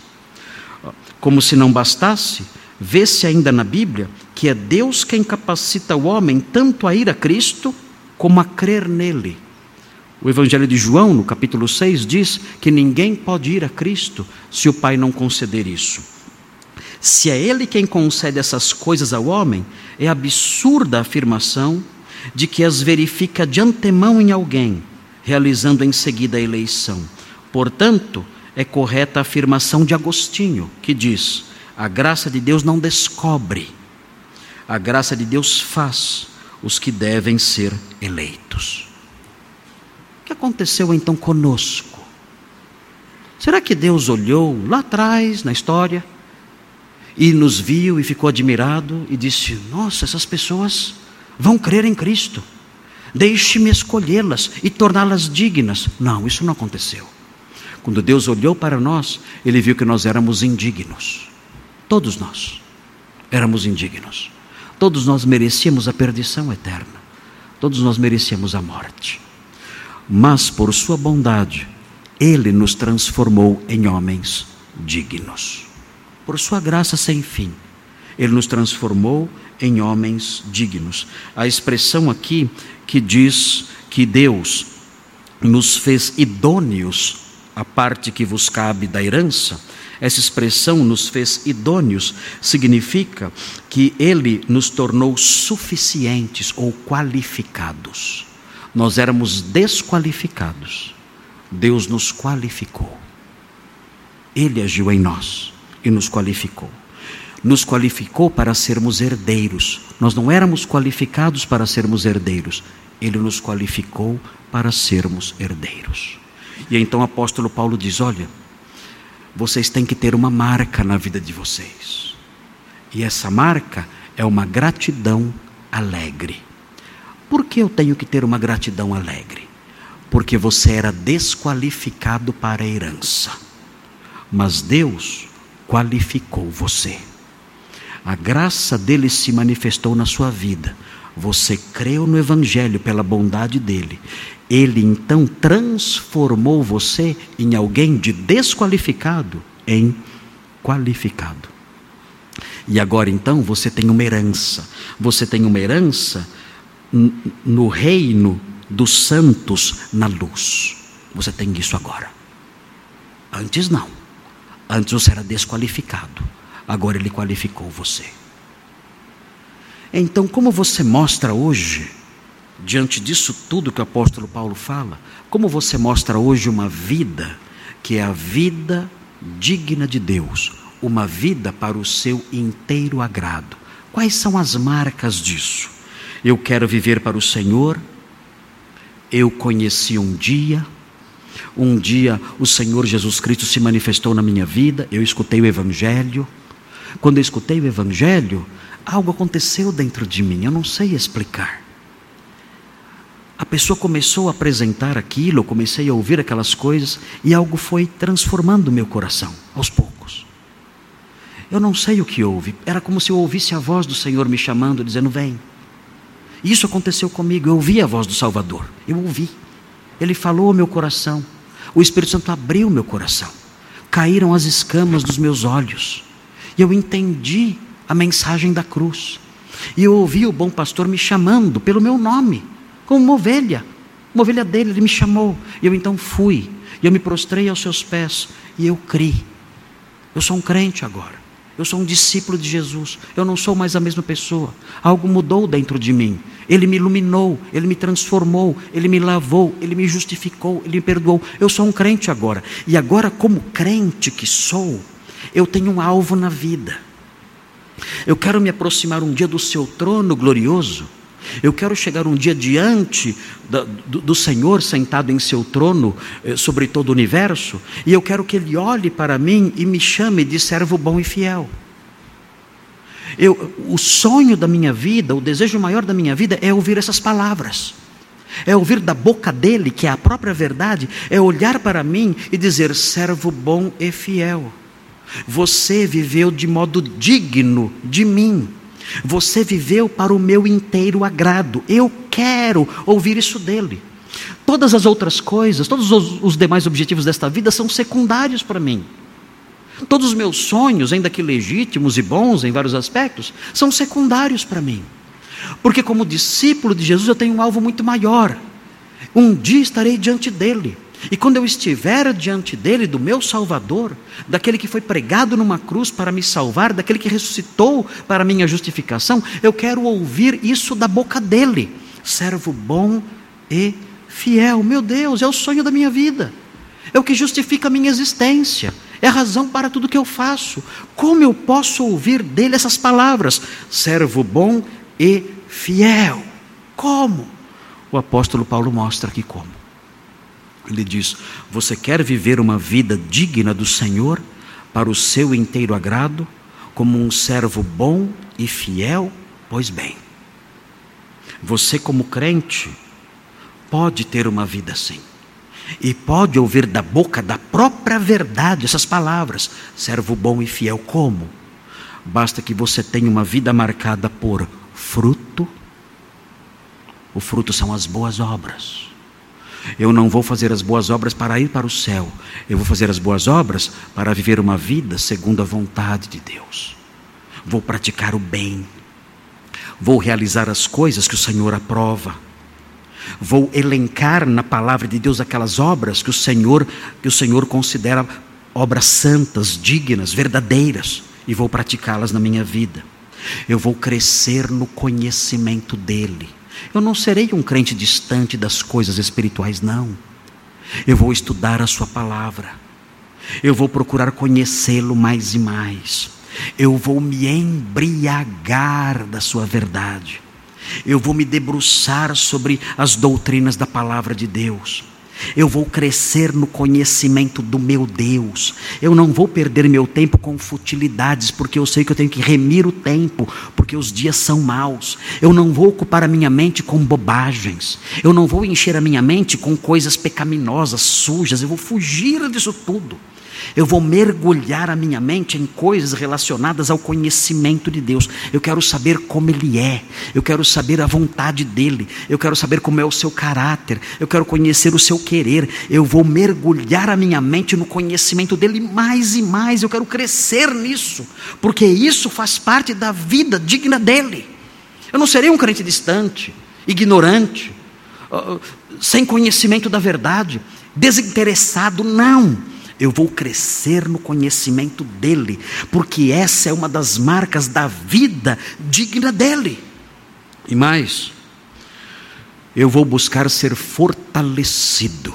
Como se não bastasse, vê-se ainda na Bíblia que é Deus quem capacita o homem tanto a ir a Cristo como a crer nele. O Evangelho de João, no capítulo 6, diz que ninguém pode ir a Cristo se o Pai não conceder isso. Se é Ele quem concede essas coisas ao homem, é absurda a afirmação de que as verifica de antemão em alguém realizando em seguida a eleição. Portanto, é correta a afirmação de Agostinho, que diz: a graça de Deus não descobre, a graça de Deus faz os que devem ser eleitos. O que aconteceu então conosco? Será que Deus olhou lá atrás na história e nos viu e ficou admirado e disse: Nossa, essas pessoas vão crer em Cristo? Deixe-me escolhê-las e torná-las dignas. Não, isso não aconteceu. Quando Deus olhou para nós, Ele viu que nós éramos indignos. Todos nós éramos indignos. Todos nós merecíamos a perdição eterna. Todos nós merecíamos a morte. Mas, por Sua bondade, Ele nos transformou em homens dignos. Por Sua graça sem fim, Ele nos transformou em homens dignos. A expressão aqui que diz que Deus nos fez idôneos a parte que vos cabe da herança, essa expressão nos fez idôneos significa que ele nos tornou suficientes ou qualificados. Nós éramos desqualificados. Deus nos qualificou. Ele agiu em nós e nos qualificou nos qualificou para sermos herdeiros. Nós não éramos qualificados para sermos herdeiros, ele nos qualificou para sermos herdeiros. E então o apóstolo Paulo diz: Olha, vocês têm que ter uma marca na vida de vocês. E essa marca é uma gratidão alegre. Por que eu tenho que ter uma gratidão alegre? Porque você era desqualificado para a herança. Mas Deus qualificou você. A graça dele se manifestou na sua vida. Você creu no Evangelho pela bondade dele. ele então transformou você em alguém de desqualificado em qualificado. E agora então você tem uma herança. Você tem uma herança no reino dos santos na luz. Você tem isso agora. Antes não. Antes você era desqualificado. Agora ele qualificou você. Então, como você mostra hoje, diante disso tudo que o apóstolo Paulo fala, como você mostra hoje uma vida que é a vida digna de Deus, uma vida para o seu inteiro agrado? Quais são as marcas disso? Eu quero viver para o Senhor. Eu conheci um dia, um dia o Senhor Jesus Cristo se manifestou na minha vida, eu escutei o Evangelho. Quando eu escutei o Evangelho, algo aconteceu dentro de mim, eu não sei explicar. A pessoa começou a apresentar aquilo, eu comecei a ouvir aquelas coisas e algo foi transformando meu coração, aos poucos. Eu não sei o que houve, era como se eu ouvisse a voz do Senhor me chamando, dizendo: Vem. Isso aconteceu comigo, eu ouvi a voz do Salvador, eu ouvi. Ele falou ao meu coração, o Espírito Santo abriu meu coração, caíram as escamas dos meus olhos, e eu entendi a mensagem da cruz. E eu ouvi o bom pastor me chamando pelo meu nome, como uma ovelha, uma ovelha dele, ele me chamou, e eu então fui, e eu me prostrei aos seus pés, e eu criei. Eu sou um crente agora. Eu sou um discípulo de Jesus. Eu não sou mais a mesma pessoa. Algo mudou dentro de mim. Ele me iluminou, ele me transformou, ele me lavou, ele me justificou, ele me perdoou. Eu sou um crente agora. E agora, como crente que sou, eu tenho um alvo na vida. Eu quero me aproximar um dia do seu trono glorioso. Eu quero chegar um dia diante do, do, Senhor sentado em seu trono eh, sobre todo o universo, e eu quero que Ele olhe para mim e me chame de servo bom e fiel. Eu, o sonho da minha vida, o desejo maior da minha vida é ouvir essas palavras. É ouvir da boca dele, que é a própria verdade, é olhar para mim e dizer: servo bom e fiel. Você viveu de modo digno de mim. Você viveu para o meu inteiro agrado. Eu quero ouvir isso dele. Todas as outras coisas, todos os, demais objetivos desta vida são secundários para mim. Todos os meus sonhos, ainda que legítimos e bons em vários aspectos, são secundários para mim. Porque, como discípulo de Jesus, eu tenho um alvo muito maior. Um dia estarei diante dele. E quando eu estiver diante dele, do meu Salvador, daquele que foi pregado numa cruz para me salvar, daquele que ressuscitou para minha justificação, eu quero ouvir isso da boca dele. Servo bom e fiel. Meu Deus, é o sonho da minha vida. É o que justifica a minha existência. É a razão para tudo que eu faço. Como eu posso ouvir dele essas palavras? Servo bom e fiel. Como? O apóstolo Paulo mostra aqui como. Ele diz: Você quer viver uma vida digna do Senhor, para o seu inteiro agrado, como um servo bom e fiel? Pois bem, você, como crente, pode ter uma vida assim. E pode ouvir da boca da própria verdade essas palavras: servo bom e fiel. Como? Basta que você tenha uma vida marcada por fruto. O fruto são as boas obras. Eu não vou fazer as boas obras para ir para o céu. Eu vou fazer as boas obras para viver uma vida segundo a vontade de Deus. Vou praticar o bem. Vou realizar as coisas que o Senhor aprova. Vou elencar na palavra de Deus aquelas obras que o Senhor que o Senhor considera obras santas, dignas, verdadeiras e vou praticá-las na minha vida. Eu vou crescer no conhecimento dele eu não serei um crente distante das coisas espirituais, não. Eu vou estudar a Sua palavra. Eu vou procurar conhecê-lo mais e mais. Eu vou me embriagar da Sua verdade. Eu vou me debruçar sobre as doutrinas da palavra de Deus. Eu vou crescer no conhecimento do meu Deus. Eu não vou perder meu tempo com futilidades, porque eu sei que eu tenho que remir o tempo, porque os dias são maus. Eu não vou ocupar a minha mente com bobagens. Eu não vou encher a minha mente com coisas pecaminosas, sujas. Eu vou fugir disso tudo. Eu vou mergulhar a minha mente em coisas relacionadas ao conhecimento de Deus. Eu quero saber como Ele é. Eu quero saber a vontade dEle. Eu quero saber como é o seu caráter. Eu quero conhecer o seu querer. Eu vou mergulhar a minha mente no conhecimento dEle mais e mais. Eu quero crescer nisso. Porque isso faz parte da vida digna dEle. Eu não serei um crente distante, ignorante, ah, sem conhecimento da verdade, desinteressado. Não eu vou crescer no conhecimento dEle, porque essa é uma das marcas da vida digna dEle. E mais, eu vou buscar ser fortalecido.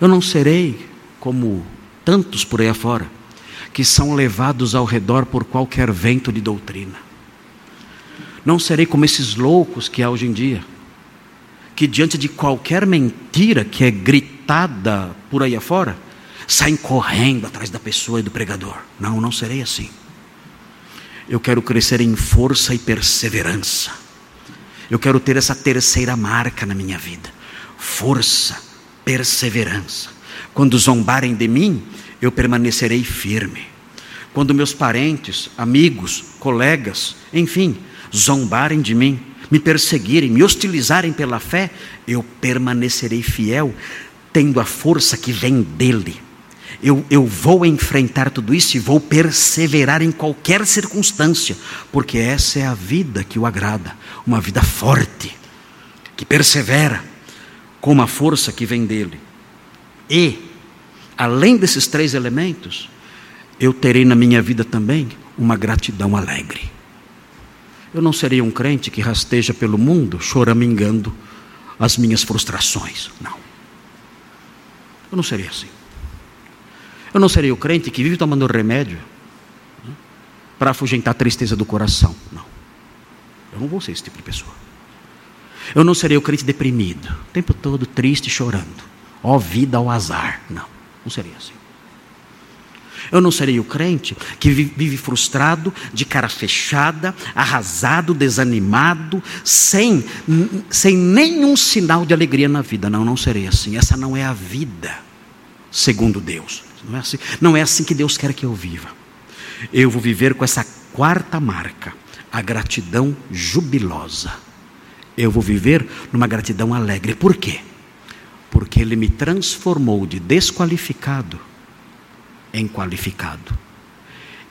Eu não serei como tantos por aí afora, que são levados ao redor por qualquer vento de doutrina. Não serei como esses loucos que há hoje em dia, que diante de qualquer mentira que é gritada por aí afora, saem correndo atrás da pessoa e do pregador. Não, não serei assim. Eu quero crescer em força e perseverança. Eu quero ter essa terceira marca na minha vida: força, perseverança. Quando zombarem de mim, eu permanecerei firme. Quando meus parentes, amigos, colegas, enfim, zombarem de mim, me perseguirem, me hostilizarem pela fé, eu permanecerei fiel, tendo a força que vem dele eu, eu vou enfrentar tudo isso e vou perseverar em qualquer circunstância, porque essa é a vida que o agrada, uma vida forte, que persevera com uma força que vem dele. E, além desses três elementos, eu terei na minha vida também uma gratidão alegre. Eu não serei um crente que rasteja pelo mundo choramingando as minhas frustrações. Não. Eu não serei assim. Eu não serei o crente que vive tomando remédio né, para afugentar a tristeza do coração. Não. Eu não vou ser esse tipo de pessoa. Eu não serei o crente deprimido, o tempo todo triste, chorando. Ó vida ao azar. Não, não serei assim. Eu não serei o crente que vive frustrado, de cara fechada, arrasado, desanimado, sem, sem nenhum sinal de alegria na vida. Não, não serei assim. Essa não é a vida, segundo Deus. Não é assim, não é assim que Deus quer que eu viva. Eu vou viver com essa quarta marca, a gratidão jubilosa. Eu vou viver numa gratidão alegre. Por quê? Porque Ele me transformou de desqualificado em qualificado.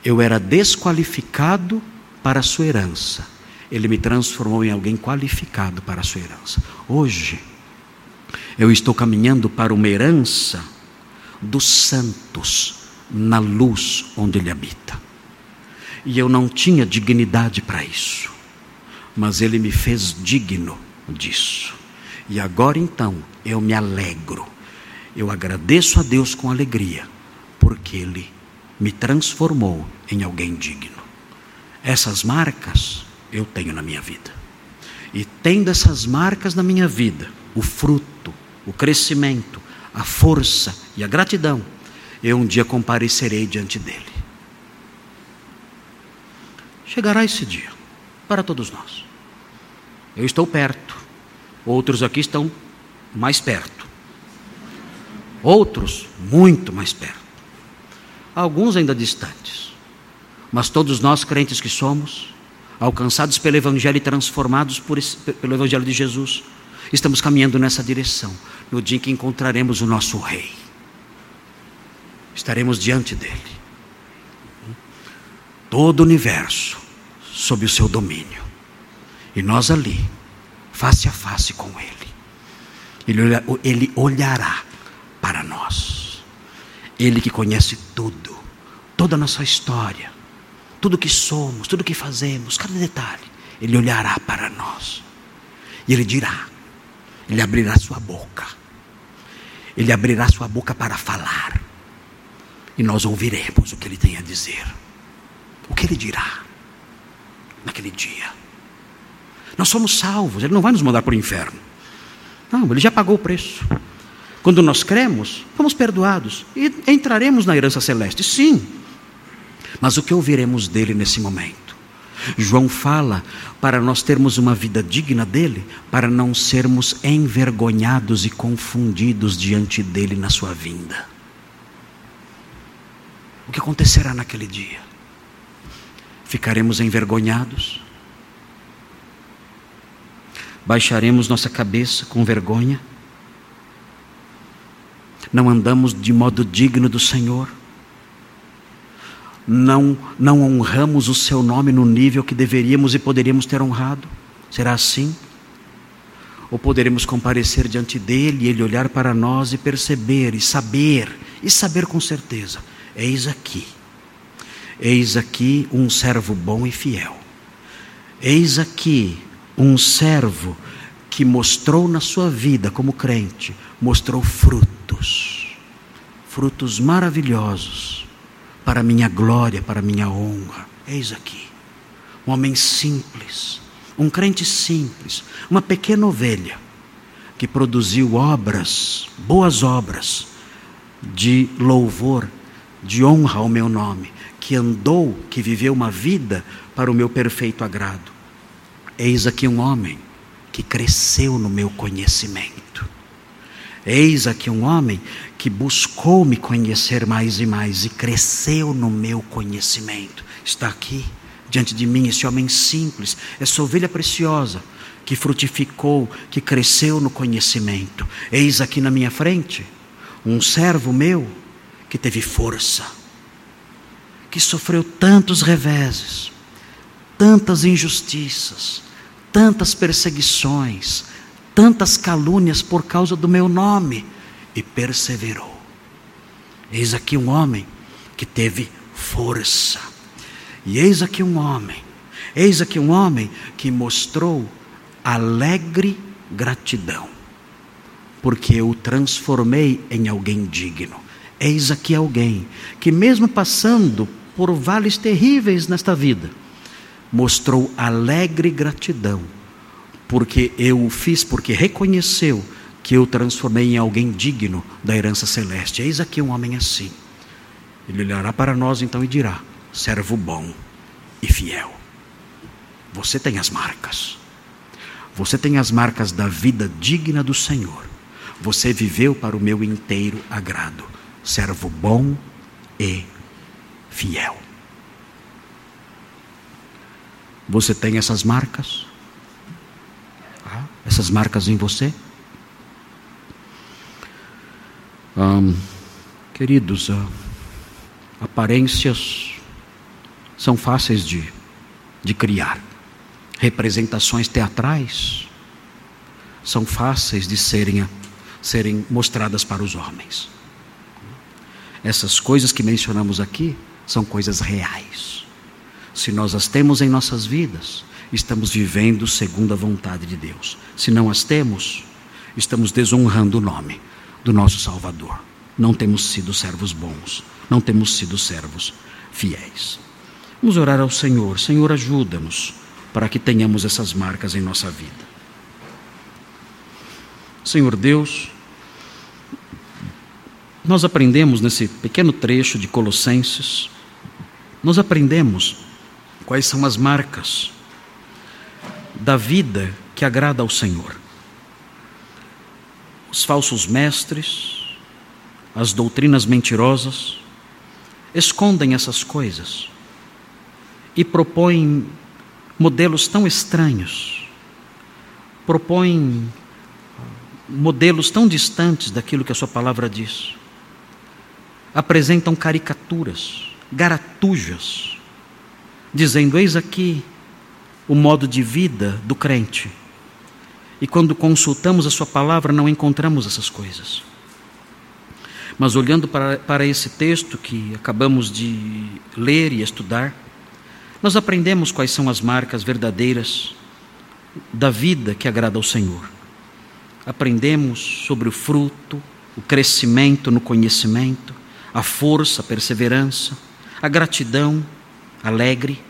Eu era desqualificado para a sua herança. Ele me transformou em alguém qualificado para a sua herança. Hoje, eu estou caminhando para uma herança dos santos na luz onde ele habita. E eu não tinha dignidade para isso, mas ele me fez digno disso. E agora então eu me alegro, eu agradeço a Deus com alegria, porque Ele me transformou em alguém digno. Essas marcas eu tenho na minha vida. E tendo essas marcas na minha vida, o fruto, o crescimento, a força e a gratidão, eu um dia comparecerei diante dele. Chegará esse dia para todos nós. Eu estou perto, outros aqui estão mais perto, outros muito mais perto, alguns ainda distantes, mas todos nós crentes que somos, alcançados pelo Evangelho e transformados esse, pelo Evangelho de Jesus, estamos caminhando nessa direção, no dia em que encontraremos o nosso Rei. Estaremos diante dele. Todo o universo sob o seu domínio. E nós ali, face a face com Ele. Ele, ele olhará para nós. Ele que conhece tudo, toda a nossa história, tudo que somos, tudo que fazemos, cada detalhe. Ele olhará para nós. E Ele dirá: ele abrirá sua boca. Ele abrirá sua boca para falar. E nós ouviremos o que ele tem a dizer. O que ele dirá naquele dia. Nós somos salvos, ele não vai nos mandar para o inferno. Não, ele já pagou o preço. Quando nós cremos, fomos perdoados e entraremos na herança celeste. Sim. Mas o que ouviremos dele nesse momento? João fala para nós termos uma vida digna dele, para não sermos envergonhados e confundidos diante dele na sua vinda. O que acontecerá naquele dia? Ficaremos envergonhados? Baixaremos nossa cabeça com vergonha? Não andamos de modo digno do Senhor? Não, não honramos o seu nome no nível que deveríamos e poderíamos ter honrado? Será assim? Ou poderemos comparecer diante dele e ele olhar para nós e perceber e saber, e saber com certeza: eis aqui, eis aqui um servo bom e fiel, eis aqui um servo que mostrou na sua vida como crente, mostrou frutos, frutos maravilhosos para minha glória, para minha honra. Eis aqui, um homem simples, um crente simples, uma pequena ovelha, que produziu obras, boas obras, de louvor, de honra ao meu nome, que andou, que viveu uma vida para o meu perfeito agrado. Eis aqui um homem que cresceu no meu conhecimento. Eis aqui um homem que buscou me conhecer mais e mais e cresceu no meu conhecimento. Está aqui diante de mim esse homem simples, essa ovelha preciosa que frutificou, que cresceu no conhecimento. Eis aqui na minha frente um servo meu que teve força, que sofreu tantos reveses, tantas injustiças, tantas perseguições, tantas calúnias por causa do meu nome e perseverou. Eis aqui um homem que teve força e eis aqui um homem, eis aqui um homem que mostrou alegre gratidão, porque eu o transformei em alguém digno. Eis aqui alguém que, mesmo passando por vales terríveis nesta vida, mostrou alegre gratidão, porque eu o fiz, porque reconheceu que eu transformei em alguém digno da herança celeste. Eis aqui um homem assim. Ele olhará para nós então e dirá: servo bom e fiel. Você tem as marcas. Você tem as marcas da vida digna do Senhor. Você viveu para o meu inteiro agrado. Servo bom e fiel. Você tem essas marcas? Ah, essas marcas em você? queridos, uh, aparências são fáceis de, de criar. Representações teatrais são fáceis de serem, serem mostradas para os homens. Essas coisas que mencionamos aqui são coisas reais. Se nós as temos em nossas vidas, estamos vivendo segundo a vontade de Deus. Se não as temos, estamos desonrando o nome do nosso Salvador. Não temos sido servos bons, não temos sido servos fiéis. Vamos orar ao Senhor. Senhor, ajuda-nos para que tenhamos essas marcas em nossa vida. Senhor Deus, nós aprendemos nesse pequeno trecho de Colossenses, nós aprendemos quais são as marcas da vida que agrada ao Senhor. Os falsos mestres, as doutrinas mentirosas, escondem essas coisas e propõem modelos tão estranhos, propõem modelos tão distantes daquilo que a Sua palavra diz, apresentam caricaturas, garatujas, dizendo: Eis aqui o modo de vida do crente. E quando consultamos a Sua palavra, não encontramos essas coisas. Mas olhando para, para esse texto que acabamos de ler e estudar, nós aprendemos quais são as marcas verdadeiras da vida que agrada ao Senhor. Aprendemos sobre o fruto, o crescimento no conhecimento, a força, a perseverança, a gratidão alegre.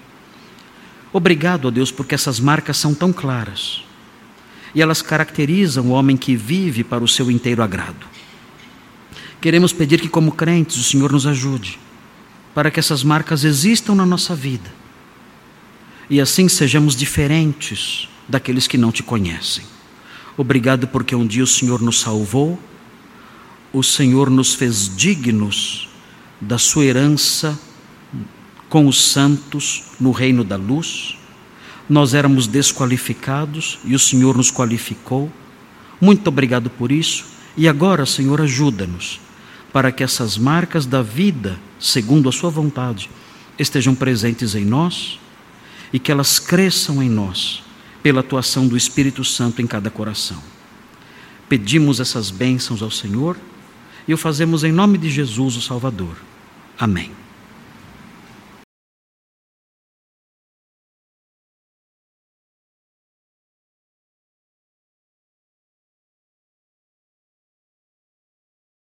Obrigado a Deus porque essas marcas são tão claras e elas caracterizam o homem que vive para o seu inteiro agrado. Queremos pedir que, como crentes, o Senhor nos ajude para que essas marcas existam na nossa vida e assim sejamos diferentes daqueles que não te conhecem. Obrigado porque um dia o Senhor nos salvou, o Senhor nos fez dignos da sua herança com os santos no reino da luz. Nós éramos desqualificados e o Senhor nos qualificou. Muito obrigado por isso. E agora, Senhor, ajuda-nos para que essas marcas da vida, segundo a Sua vontade, estejam presentes em nós e que elas cresçam em nós pela atuação do Espírito Santo em cada coração. Pedimos essas bênçãos ao Senhor e o fazemos em nome de Jesus, o Salvador. Amém.